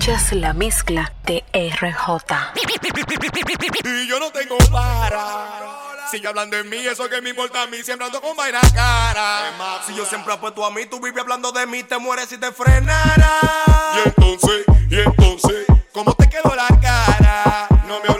Escuchas la mezcla de RJ. Y yo no tengo para. Sigue hablando en mí, eso que me importa a mí, siempre ando con vaina cara. Si yo siempre apuesto a mí, tú vives hablando de mí, te mueres si te frenara. Y entonces, y entonces, ¿cómo te quedó la cara? No me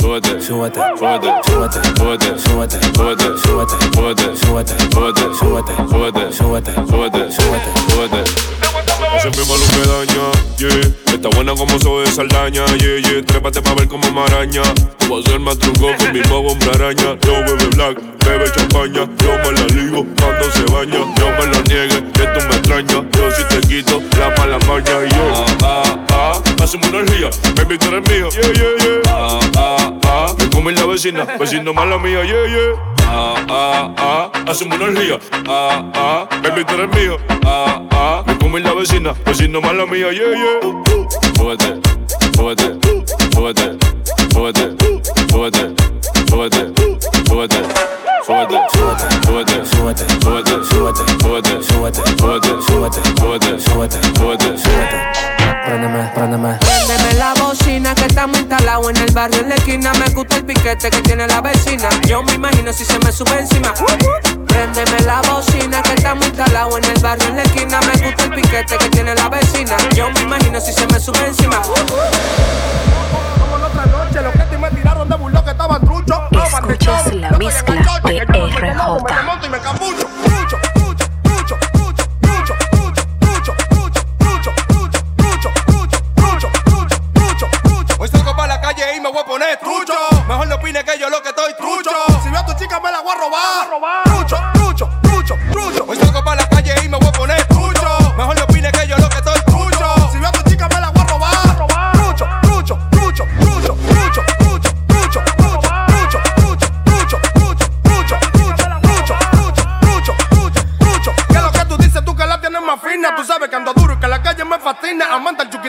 súbete, súbete, súbete, súbete, súbete, súbete, súbete, súbete, súbete, súbete, súbete, súbete, súbete, súbete, súbete, súbete, súbete. Ese primo lo que daña, yeah. Está buena como soy de Saldaña, yeah, yeah. Trépate pa' ver como maraña. Tú vas a ser más con mi mago hombre araña. Yo bebe black, bebe champaña. Yo me la ligo cuando se baña. Yo me la niegue, que tú me extrañas. Yo si te quito la mala maña, yo. Ah, ah, ah. Hacemos una orgía, baby, tú eres mío. Yeah, yeah, yeah. Ah, ah, ah. Me come la vecina, vecino mala mía. Yeah, yeah. Ah, ah, ah. Hacemos una. Ah, ah. Baby, tú eres mío. Ah, ah. Me come la vecina, vecino mala mía. Yeah, yeah. Jódete, jódete, jódete, jódete, jódete, jódete, jódete, jódete, jódete, jódete, esquina. Me gusta el piquete que tiene la vecina. Yo me imagino si se me sube encima. Préndeme la bocina que está muy talado en el barrio en la esquina. Me gusta el piquete que tiene la vecina. Yo me imagino si se me sube encima. Como la otra noche, los que te me tiraron de burló que estaban truchos. Escuchas la mezcla de RJ. más fina. Tú sabes que ando duro y que la calle me fascina. Amanda el chuquito.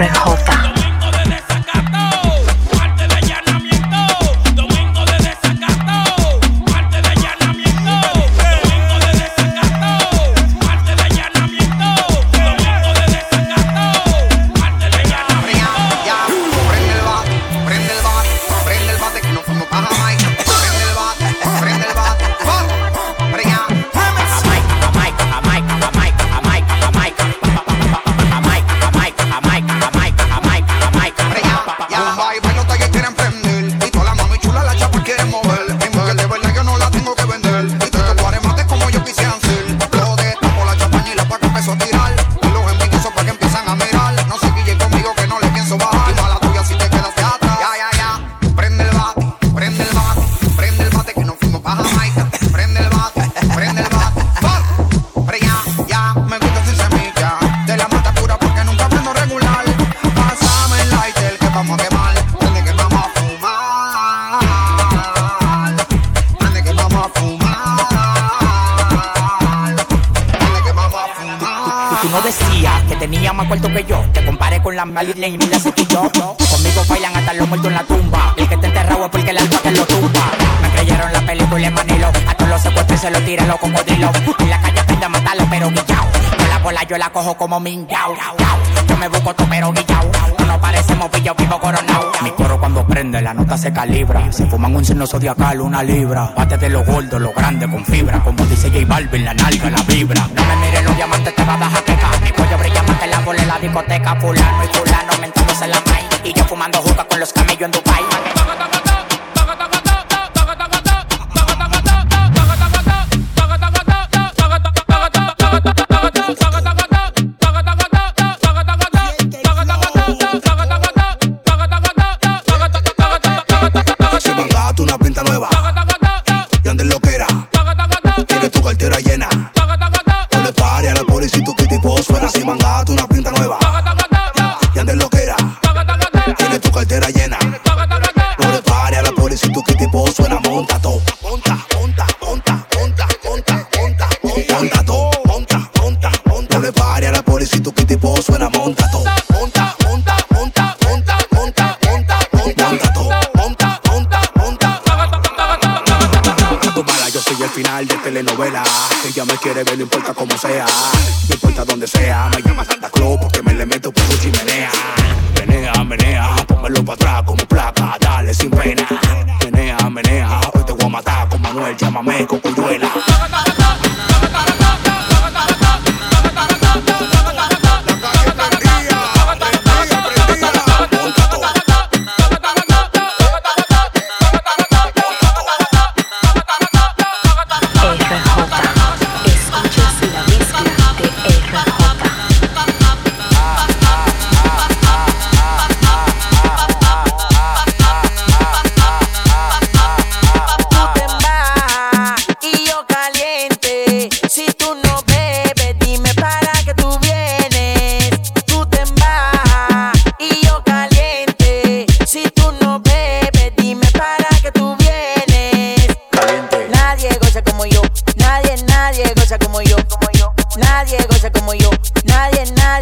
Red con las malas y la yo. Conmigo bailan hasta los muertos en la tumba. El que te enterrado es porque el alma que lo tumba. Me creyeron la película en Manilo. A todos los secuestros se lo tiran los cocodrilos. En la calle aprende a matarlo, pero guillao bola yo la cojo como mingao. Yo me busco topero guillao. No parecemos pillos vivo coronao. Mi coro cuando prende, la nota se calibra. Se fuman un signo zodiacal, una libra. Bate de los gordos, los grandes con fibra. Como dice J Balvin, la nalga, la vibra. No me mires los diamantes, te va a dar. Mi cuello brilla más que la bola en la discoteca. Fulano y fulano mentándose la maíz. Y yo fumando juca con los camellos en Dubai. Ella me quiere ver, no importa cómo sea. No importa donde sea.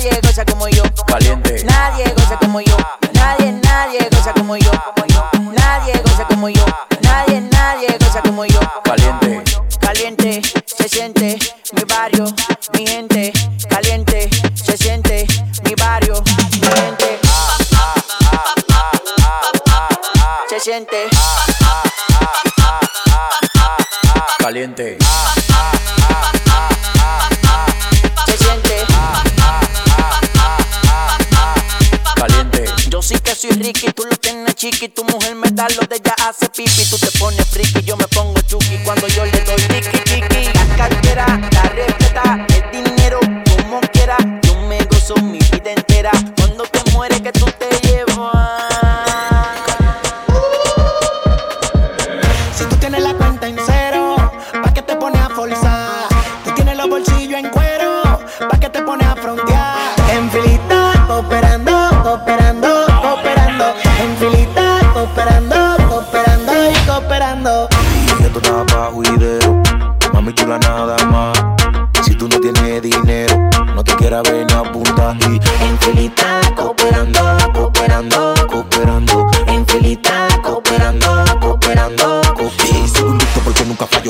Nadie, goza como yo. Caliente. Nadie goza como yo, nadie, nadie goza como yo, como yo. Nadie goza como yo, nadie, nadie goza como yo. Caliente. Caliente, se siente mi barrio, mi gente. Caliente, se siente mi barrio, mi gente. Se siente. Caliente. Sí que soy Ricky, tú lo tienes chiqui, tu mujer me da lo de ella hace pipi, tú te pones friki, yo me pongo chuki cuando yo le doy tiki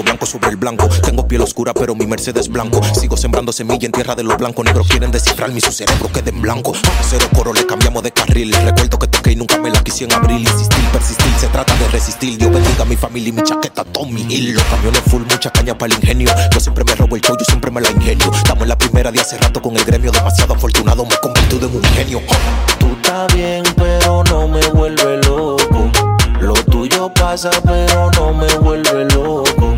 blanco sobre el blanco. Tengo piel oscura, pero mi Mercedes blanco. Sigo sembrando semilla en tierra de los blancos. Negros quieren descifrar mi su cerebro quede en blanco. A cero coro le cambiamos de carril. Recuerdo que toqué y nunca me la quise en abril. Insistir, persistir, se trata de resistir. Dios bendiga a mi familia y mi chaqueta, Tommy Hill. Los camiones full, mucha caña para el ingenio. Yo siempre me robo el show, yo siempre me la ingenio. Estamos en la primera de hace rato con el gremio. Demasiado afortunado, me convertí en un genio. Tú estás bien, pero no me vuelve loco. Lo tuyo pasa, pero no me vuelve loco.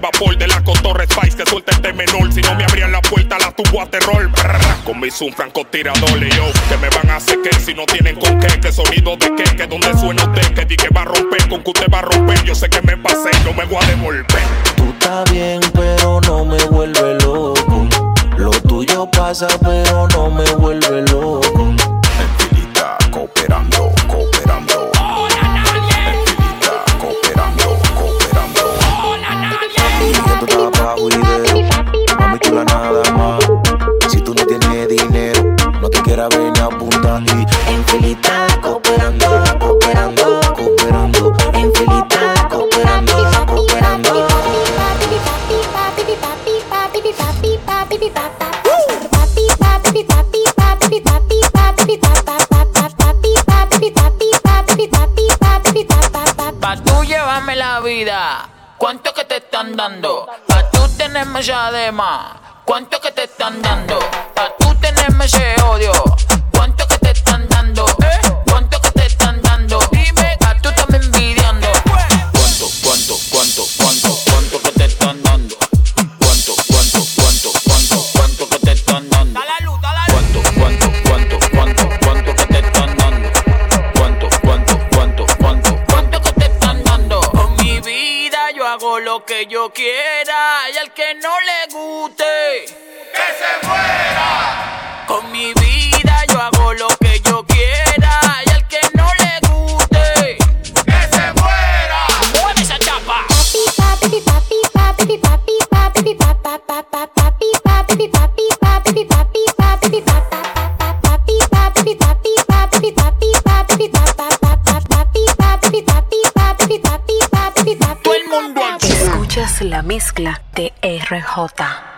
Vapor de la cotorra Spice Que suelte este menor. Si no me abrían la puerta la tubo a Con mi zoom francotirador yo Que me van a hacer que si no tienen con qué Que sonido de qué, que donde suena usted Que di que va a romper, con que usted va a romper. Yo sé que me pasé, no me voy a devolver. Tú estás bien, pero no me vuelve loco. Lo tuyo pasa, pero no me vuelve loco. mamá, ¿cuánto que te están dando? Pa' tú tenerme ese odio, ¿cuánto que te están dando? Eh? que yo quiera y al que no le guste, mezcla de RJ.